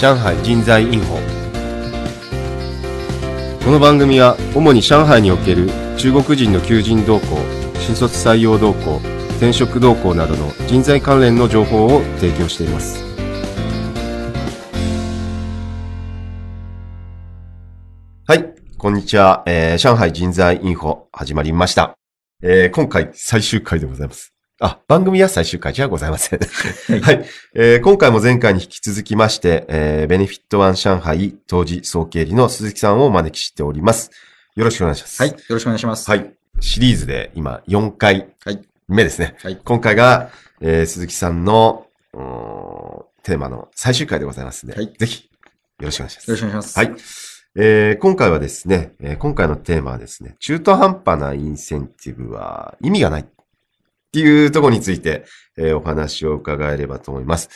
上海人材インフォ。この番組は主に上海における中国人の求人動向新卒採用動向転職動向などの人材関連の情報を提供しています。はいこんにちは、えー上海人材インフォ始まりました、えー今回最終回でございます。あ、番組は最終回じゃございません。はい、えー今回も前回に引き続きまして、えーベネフィットワン上海当時総経理の鈴木さんをお招きしております。よろしくお願いします。はい。よろしくお願いします。はい。シリーズで今4回はい目ですね。はい今回が、えー鈴木さんのテーマの最終回でございますので、はいぜひよろしくお願いします。よろしくお願いします。はい。えー今回はですね、えー今回のテーマはですね、中途半端なインセンティブは意味がないっていうところについて、えーお話を伺えればと思います。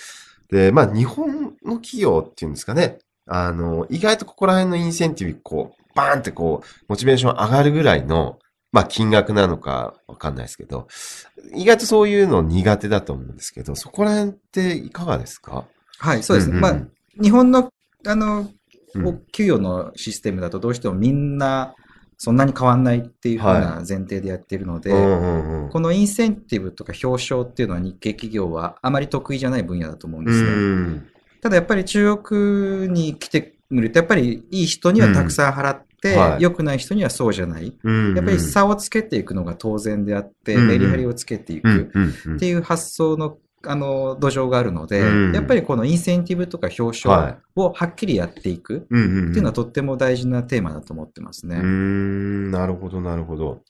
で、まあ、日本の企業っていうんですかね、あの、意外とここら辺のインセンティブ、こう、バーンってこう、モチベーション上がるぐらいの、まあ、金額なのかわかんないですけど、意外とそういうの苦手だと思うんですけど、そこら辺っていかがですか？はい、そうですね。んんんまあ、日本の、あの、うん給与のシステムだとどうしてもみんなそんなに変わんないっていうふうはな前提でやっているので、うんうんうんこのインセンティブとか表彰っていうのは日系企業はあまり得意じゃない分野だと思うんうですね。ん。ただやっぱり中国に来てみると、やっぱりいい人にはたくさん払って、うんはい良くない人にはそうじゃない。うんやっぱり差をつけていくのが当然であって、うんうんメリハリをつけていく。うんうんうんっていう発想のあの土壌があるので、うんやっぱりこのインセンティブとか表はい彰をはっきりやっていくっていうのはとっても大事なテーマだと思ってますね。うーん、なるほど、なるほど。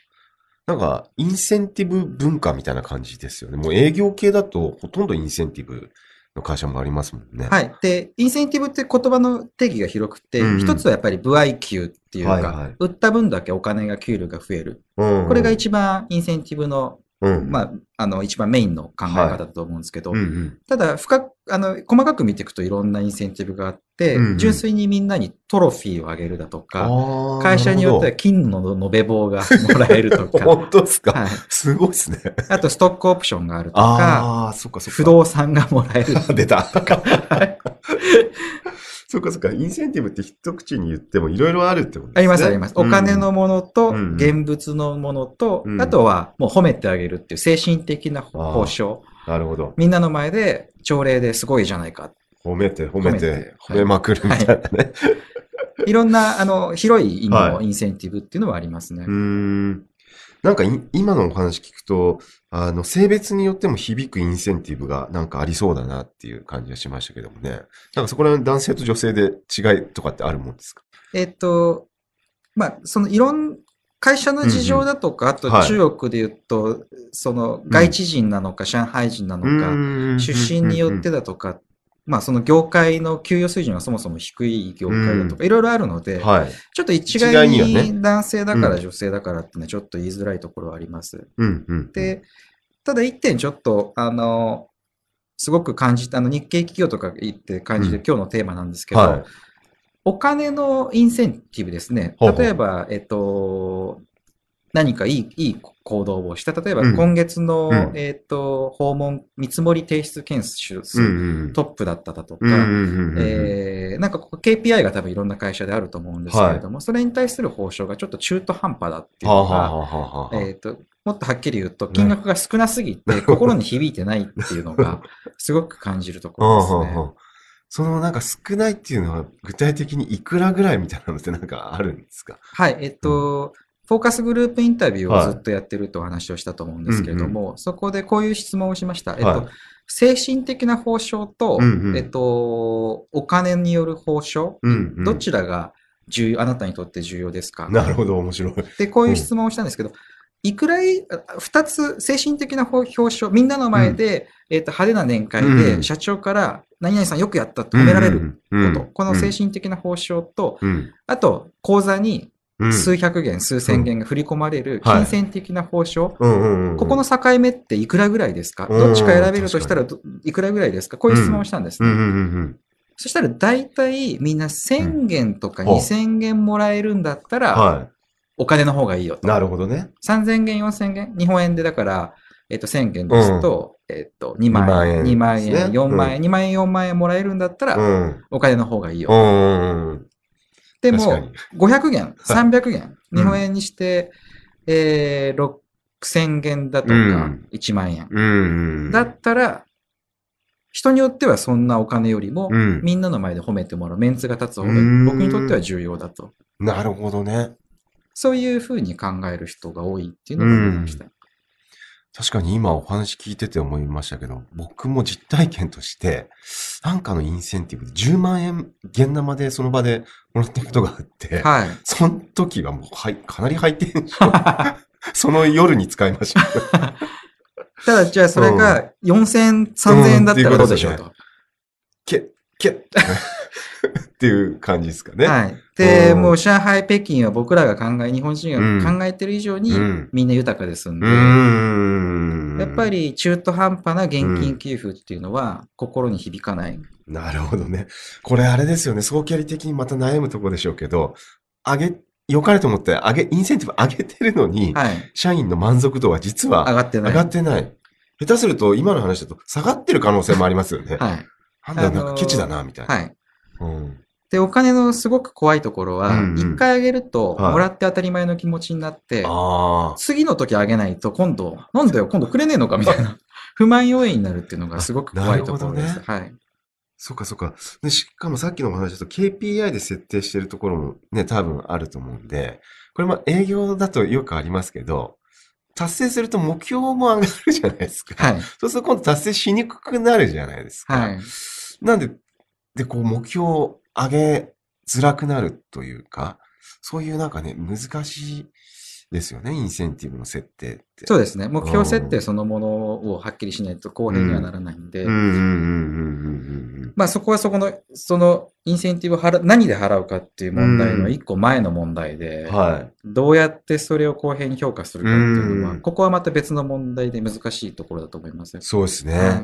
なんか、インセンティブ文化みたいな感じですよね。もう営業系だと、ほとんどインセンティブの会社もありますもんね。はい。で、インセンティブって言葉の定義が広くて、うんうん一つはやっぱり部合給っていうか、はいはい売った分だけお金が給料が増える。うんこれが一番インセンティブの、うん、まあ、あの、一番メインの考え方だと思うんですけど、うんうん。ただ、深く、あの、細かく見ていくといろんなインセンティブがあって、うんうん純粋にみんなにトロフィーをあげるだとか、会社によってはな金の延べ棒がもらえるとか、本当ですか、はい、すごいですね。あとストックオプションがあるとか、ああ、そっかそっか。不動産がもらえる。出た。そっかそっか。インセンティブって一口に言ってもいろいろあるってことですね。ありますあります。お金のものと、うん現物のものと、うんあとはもう褒めてあげるっていう精神的な報奨。うん。なるほど。みんなの前で朝礼ですごいじゃないか。褒めて、褒めてて、褒めまくるみたいなね。いろんな、あの、広い意味はいのインセンティブっていうのはありますね。うーん。なんかい今のお話聞くと、あの、性別によっても響くインセンティブがなんかありそうだなっていう感じがしましたけどもね。なんかそこら辺男性と女性で違いとかってあるもんですか？えっと、まあ、そのいろん、会社の事情だとか、あとはい。中国で言うと、その外地人なのか、上海人なのか、出身によってだとか、まあその業界の給与水準がそもそも低い業界だとか、いろいろあるので、はい。ちょっと一一概概に男性だかうんら女性だからってのはちょっと言いづらいところはあります。うんうん。で、ただ一点ちょっと、あの、すごく感じた、あの日系企業とか言って感じて、うん今日のテーマなんですけど、はい。お金のインセンティブですね。ほうほう例えば、えっと、何かいい、いい行動をした。例えば、うん今月の、うんえっと、訪問、見積もり提出件数数、うんうん。トップだっただとか、うんうんうんうん。えーなんかここ KPI が多分いろんな会社であると思うんですけれども、それに対する報酬がちょっと中途半端だっていうのが、はあは。えっと、もっとはっきり言うと、金額が少なすぎて、心に響いてないっていうのが、すごく感じるところですね。うんうんうんそのなんか少ないっていうのは具体的にいくらぐらいみたいなのってなんかあるんですか？はい、えっと、フォーカスグループインタビューをずっとやってるとお話をしたと思うんですけれども、そこでこういう質問をしました。えっはい。と、精神的な報奨と、うんうん。えっと、お金による報奨、うんうん。どちらが重要、あなたにとって重要ですか？なるほど、面白い。で、こういう質問をしたんですけど、いくらい、あ二つ、精神的な表彰、みんなの前で、えっと、派手な年会うん。で、社長から、何々さんよくやったと褒められること、うんうんうんこの精神的な報奨と、うん。あと、口座にうん。数百元、数千元が振り込まれるはい金銭的な報奨、うんうんうん。ここの境目っていくらぐらいですか、うんどっちか選べるとしたらどいくらぐらいですか？こういう質問をしたんですね。そしたら大体みんな1000元とかほう2000元もらえるんだったうん。ら、はお金の方がいいよい。と。なるほどね。3000元、4000元日本円でだから、えっと、1000元ですと、えっと、2万円、2 2万円、万円ですね4万円、2万円、4万円もらえるんだったら、うん。お金の方がいいよ。うん。でも確かに、500元、300元、日本円にして、えー、6000元だとかうん、1万円。うん。だったら、人によってはそんなお金よりも、うんみんなの前で褒めてもらう、メンツが立つ方がうん僕にとっては重要だと。なるほどね。そういうふうに考える人が多いっていうのが思いました。確かに今お話聞いてて思いましたけど、僕も実体験として、なんかのインセンティブで10万円現生でその場でもらったことがあって、はい。その時はもう、はい、かなりハイテンション。その夜に使いました。ただ、じゃあそれが4000、3000円だったらどうでしょうと。けっ、けっっていう感じですかね。はい。で、うんもう上海、北京は僕らが考え、日本人うんが考えてる以上にうんみんな豊かですんで、うーん。やっぱ。り中途半端な現金給付っていうのは心に響かない。なるほどね。これあれですよね。早期あり的にまた悩むとこでしょうけど、上げ、良かれと思って上げ、インセンティブ上げてるのに、はい。社員の満足度は実は上がってない。上がってない。下手すると今の話だと下がってる可能性もありますよね。はい。なんだなんかケチだな、みたいな。はい。うん。で、お金のすごく怖いところはうんう、ん一回あげると、はいもらって当たり前の気持ちになって、ああ。次の時あげないと今度、なんだよ、今度くれねえのかみたいな、不満要因になるっていうのがすごく怖いところです。なるほはい。そっかそっか。で、しかもさっきのお話だと KPI で設定してるところもね、多分あると思うんで、これまあ営業だとよくありますけど、達成すると目標も上がるじゃないですか。はい。そうすると今度達成しにくくなるじゃないですか。はい。なんで、で、こう目標を上げづらくなるというか、そういうなんかね、難しいですよね、インセンティブの設定って。そうですね。目標設定そのものをはっきりしないと公平にはならないんで、うんうんうんうんうんうんまあそこはそこの、そのインセンティブを払う、何で払うかっていう問題の一個前の問題で、うん。はい。どうやってそれを公平に評価するかっていうのは、うんここはまた別の問題で難しいところだと思います。そうですね。はい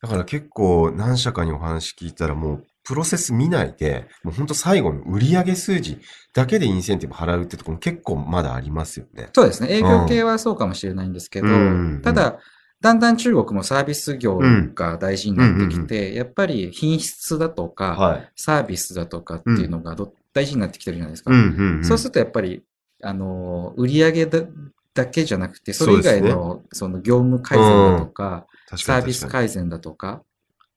だから結構何社かにお話聞いたらもうプロセス見ないで、もう本当最後の売上数字だけでインセンティブ払うってところも結構まだありますよね。そうですね。営業系はそうかもしれないんですけど、うんただ、だんだん中国もサービス業が大事になってきて、やっぱり品質だとか、はい。サービスだとかっていうのがど大事になってきてるじゃないですか。そうするとやっぱり、あの、売上だだけじゃなくて、それ以外のその業務改善だとか、サービス改善だとか、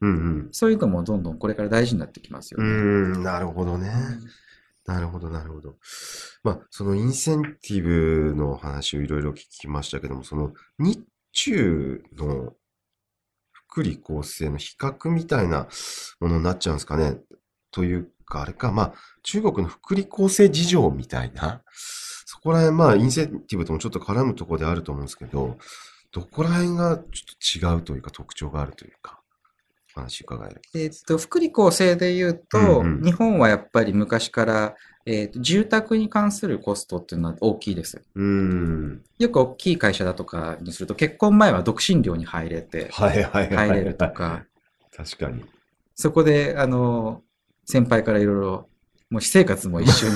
うんそういうのもどんどんこれから大事になってきますようん。ね。うーん、なるほどね。なるほど、なるほど。まあ、そのインセンティブの話をいろいろ聞きましたけども、その日中の福利厚生の比較みたいなものになっちゃうんですかね。というか、あれか、まあ、中国の福利厚生事情みたいな、そこら辺、まあ、インセンティブともちょっと絡むところであると思うんですけど、どこら辺がちょっと違うというか特徴があるというか、お話伺える。えっと、福利厚生で言うと、うんうん日本はやっぱり昔から、えっと、住宅に関するコストっていうのは大きいです。うーん。よく大きい会社だとかにすると、結婚前は独身寮に入れて、はいはいはいはい。入れるとか、確かに。そこで、あの、先輩からいろいろ、もう私生活も一緒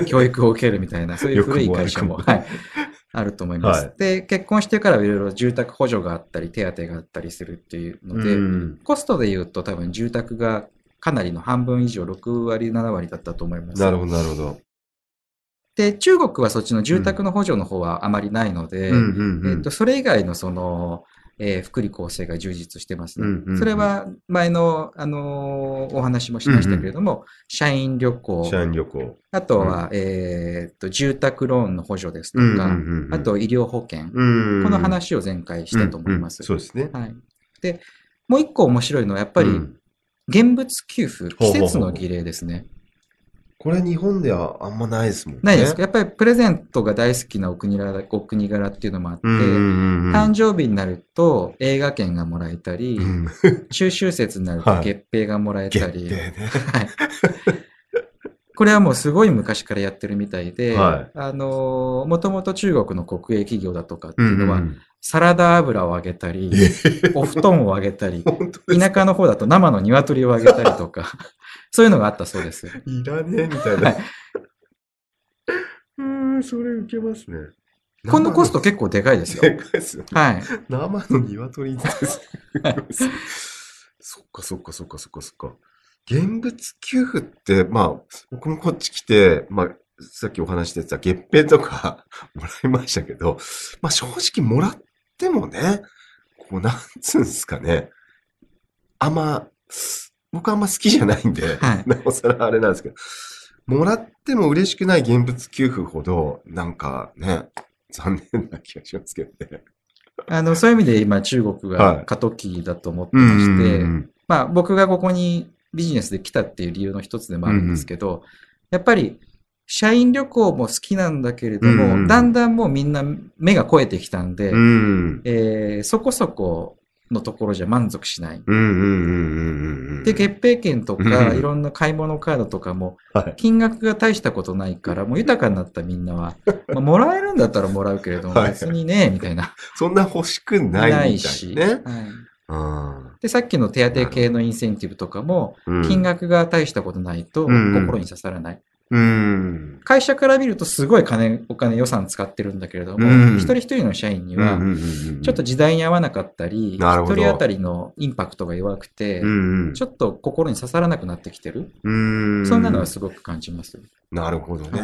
に 教育を受けるみたいな、そういう古い会社も、はい、あると思います。はいで、結婚してからいろいろ住宅補助があったり、手当があったりするっていうので、うんコストで言うと多分住宅がかなりの半分以上、6割、7割だったと思います。なるほど、なるほど。で、中国はそっちの住宅の補助の方はあまりないので、えっと、それ以外のその、えー福利厚生が充実してますね。うんうんうんそれは前の、あのーお話もしましたけれども、社員旅行、社員旅行。あとは、えーっと、住宅ローンの補助ですとか、うんうんうんうんあと医療保険、うんこの話を前回したと思います。うんうんそうですね。はい。で、もう一個面白いのは、やっぱり、うん現物給付、季節の儀礼ですね。これ日本ではあんまないですもんね。ないですか？やっぱりプレゼントが大好きなお国柄お国柄っていうのもあって、うんうんうんうん。誕生日になると映画券がもらえたり、うん中秋節になるとはい月餅がもらえたり、月餅ね。はい。これはもうすごい昔からやってるみたいで、はいあのー、もともと中国の国営企業だとかっていうのは、んサラダ油をあげたり、お布団をあげたり、田舎の方だと生の鶏をあげたりとか、そういうのがあったそうです。いらねえみたいはな。いうーん、それ受けますね。このコスト結構でかいですよ。でかいですよ。はい。生の鶏です。そっかそっかそっかそっかそっか。現物給付って、まあ、僕もこっち来て、まあ、さっきお話ししてた月餅とか もらいましたけど、まあ正直もらってもね、こうなんつうんすかね。あんま、僕あんま好きじゃないんで、はいなおさらあれなんですけど、もらっても嬉しくない現物給付ほど、なんかね、残念な気がしますけどね。あの、そういう意味で今中国はいが過渡期だと思ってまして、うんまあ僕がここにビジネスで来たっていう理由の一つでもあるんですけど、やっぱり社員旅行も好きなんだけれども、うんうんだんだんもうみんな目が超えてきたんで、うん。えーそこそこのところじゃ満足しない。うんうんうんうんうんうん。で、月餅券とか、うんいろんな買い物カードとかも、はい。金額が大したことないから、もう豊かになったみんなは、まあ、もらえるんだったらもらうけれども、はい別にね、みたいな。そんな欲しくないみたないいし。ね。はいうんで、さっきの手当系のインセンティブとかも、うん金額が大したことないとうん心に刺さらない。うん。会社から見るとすごい金、お金予算使ってるんだけれども、うん一人一人の社員にはちょっと時代に合わなかったり、一人当たりのインパクトが弱くて、うんうんちょっと心に刺さらなくなってきてる。うん。そんなのはすごく感じます。なるほどね。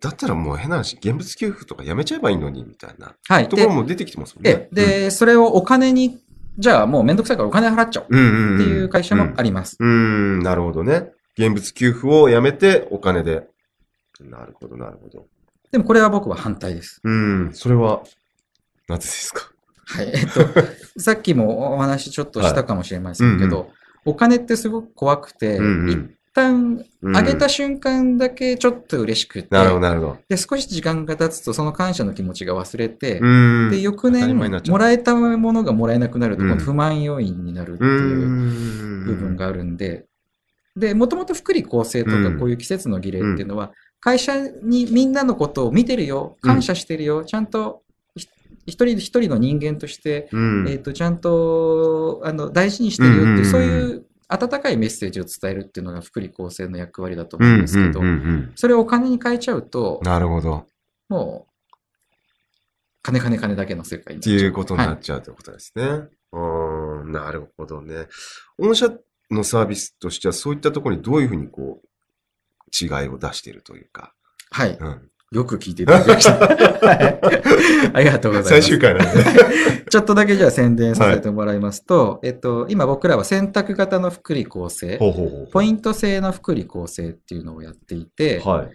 だったらもう変な話、現物給付とかやめちゃえばいいのに、みたいなはい。ところで、も出てきてますもんでね。で、それをお金に、じゃあもうめんどくさいからお金払っちゃおううん、うんうんっていう会社もあります。うん、うんなるほどね。現物給付をやめてお金で。なるほど、なるほど。でもこれは僕は反対です。うん、それは、なぜですか？はい。えっと、さっきもお話ちょっとしたかもしれませんけど、はいお金ってすごく怖くて、うんう一ん旦うんあげた瞬間だけちょっと嬉しくて、なるほど、なるほど。で、少し時間が経つとその感謝の気持ちが忘れて、うん。で、翌年もらえたものがもらえなくなると、不満要因になるってういうん部分があるんで、で、もともと福利厚生とかうん。こういう季節の儀礼っていうのは、会社にみんなのことを見てるよ、感謝してるよ、ちゃんとひ一人一人の人間として、うん。えっ、と、ちゃんと、あの、大事にしてるよっていう、うんうんうん。そういう温かいメッセージを伝えるっていうのが福利厚生の役割だとうん、うんですけど、うんうん。それをお金に変えちゃうと、なるほど。もう、金金金だけの世界になっってちゃう。いうことになはっちゃうということですね。うーん、なるほどね。御社のサービスとしてはそういったところにどういうふうにこう、違いを出しているというか。はい。うん。よく聞いていただきました。はいありがとうございます。最終回なんで。ちょっとだけじゃあ宣伝させてもらいますと、えっと、今僕らは選択型の福利厚生、ほうほうほう。ポイント制の福利厚生っていうのをやっていて、はい。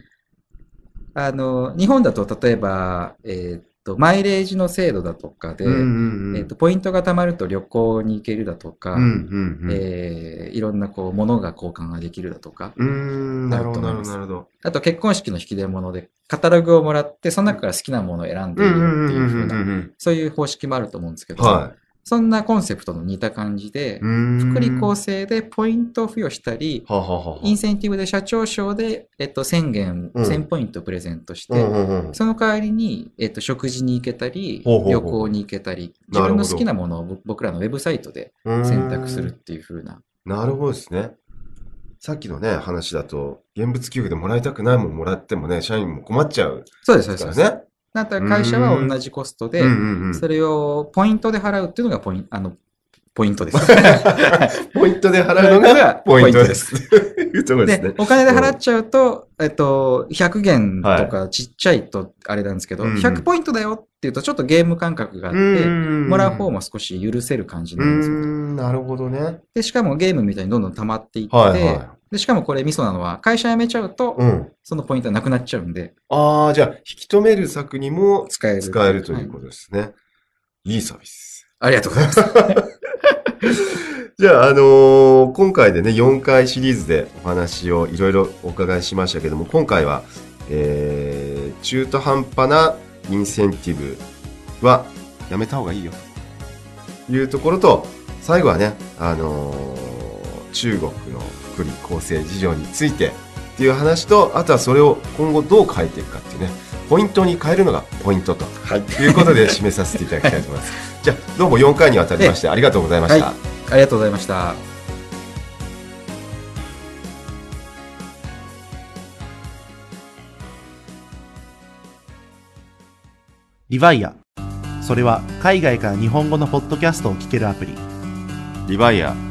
あの、日本だと例えば、えっと、マイレージの制度だとかで、うんうんうん。えっと、ポイントが貯まると旅行に行けるだとか、うんうんうん。えーいろんなこう、物が交換ができるだとか、なるほど、なるほど。あと結婚式の引き出物でカタログをもらって、その中から好きなものを選んでいいよっていう風な、ん。そういう方式もあると思うんですけど、はそんなコンセプトの似た感じで福利厚生でポイントを付与したり、はあはあはあインセンティブで社長賞で、えっと、1000元、うん1000ポイントプレゼントして、うんうんうんその代わりに、えっと、食事に行けたり、ほうほうほう旅行に行けたり、自分の好きなものをぼ僕らのウェブサイトで選択するっていう風な。なるほどですね。さっきのね、話だと、現物給付でもらいたくないもんもらってもね、社員も困っちゃうそうです、そうです。そうですね。だったら会社は同じコストでそれをポイントで払うっていうのがポインあの、ポイントです。ポイントで払うのがポイントです。です。お金で払っちゃうと、えっと、100元とかちっちゃいとあれなんですけど、うんうん100ポイントだよっていうとちょっとゲーム感覚があって、もらう方も少し許せる感じなるんですよ。ん、なるほどね。で、しかもゲームみたいにどんどん溜まっていって、はいはで、しかもこれミソなのは、会社辞めちゃうと、うん。そのポイントはなくなっちゃうんで、ああ、じゃあ、引き止める策にも使える。使えるというこはとですね。いいサービス。ありがとうございます。じゃあ、あのー今回でね、4回シリーズでお話をいろいろお伺いしましたけども、今回は、えー、中途半端なインセンティブはやめた方がいいよというところと、最後はね、あのー中国の福利厚生事情についてっていう話と、あとはそれを今後どう変えていくかっていうね、ポイントに変えるのがポイントということで締めさせていただきたいと思います。じゃあ、どうも4回にわたりましてありがとうございました。はいありがとうございました。リヴァイア。それは海外から日本語のポッドキャストを聞けるアプリ。リバイア。